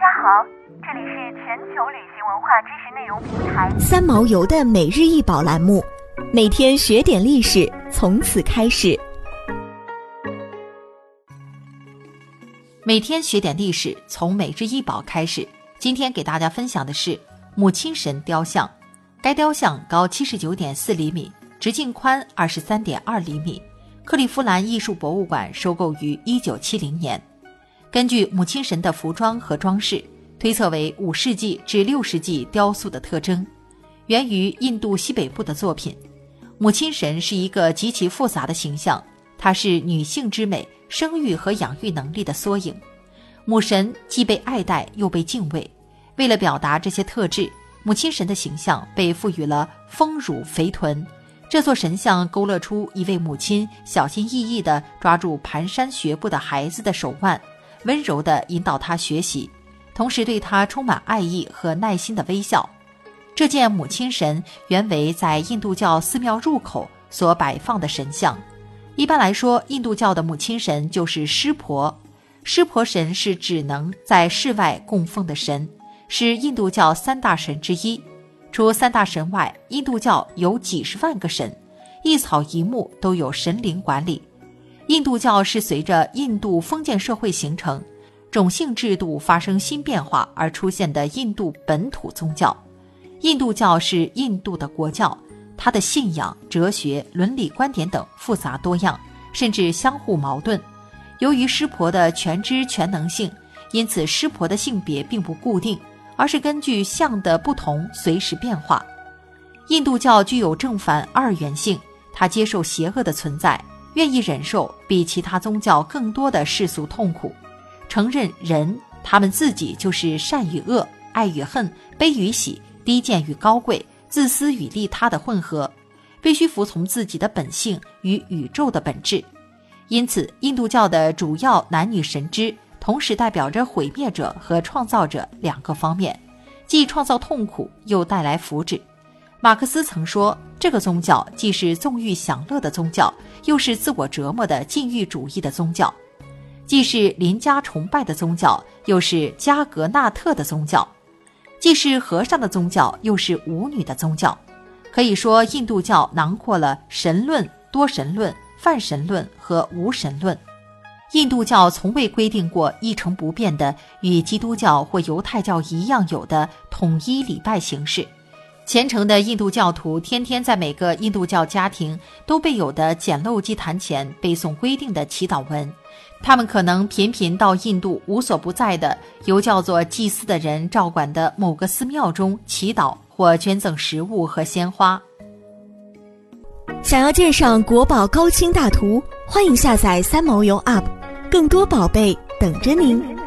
家好，这里是全球旅行文化知识内容平台三毛游的每日一宝栏目，每天学点历史，从此开始。每天学点历史，从每日一宝开始。今天给大家分享的是母亲神雕像，该雕像高七十九点四厘米，直径宽二十三点二厘米。克利夫兰艺术博物馆收购于一九七零年。根据母亲神的服装和装饰，推测为五世纪至六世纪雕塑的特征，源于印度西北部的作品。母亲神是一个极其复杂的形象，它是女性之美、生育和养育能力的缩影。母神既被爱戴又被敬畏。为了表达这些特质，母亲神的形象被赋予了丰乳肥臀。这座神像勾勒出一位母亲小心翼翼地抓住蹒跚学步的孩子的手腕，温柔地引导他学习，同时对他充满爱意和耐心的微笑。这件母亲神原为在印度教寺庙入口所摆放的神像。一般来说，印度教的母亲神就是湿婆。湿婆神是只能在室外供奉的神，是印度教三大神之一。除三大神外，印度教有几十万个神，一草一木都有神灵管理。印度教是随着印度封建社会形成、种姓制度发生新变化而出现的印度本土宗教。印度教是印度的国教，它的信仰、哲学、伦理观点等复杂多样，甚至相互矛盾。由于湿婆的全知全能性，因此湿婆的性别并不固定。而是根据相的不同随时变化。印度教具有正反二元性，它接受邪恶的存在，愿意忍受比其他宗教更多的世俗痛苦，承认人他们自己就是善与恶、爱与恨、悲与喜、低贱与高贵、自私与利他的混合，必须服从自己的本性与宇宙的本质。因此，印度教的主要男女神之。同时代表着毁灭者和创造者两个方面，既创造痛苦，又带来福祉。马克思曾说，这个宗教既是纵欲享乐的宗教，又是自我折磨的禁欲主义的宗教；既是邻家崇拜的宗教，又是加格纳特的宗教；既是和尚的宗教，又是舞女的宗教。可以说，印度教囊括了神论、多神论、泛神论和无神论。印度教从未规定过一成不变的与基督教或犹太教一样有的统一礼拜形式。虔诚的印度教徒天天在每个印度教家庭都备有的简陋祭坛前背诵规定的祈祷文。他们可能频频到印度无所不在的由叫做祭司的人照管的某个寺庙中祈祷或捐赠食物和鲜花。想要鉴赏国宝高清大图，欢迎下载三毛游 App。更多宝贝等着您。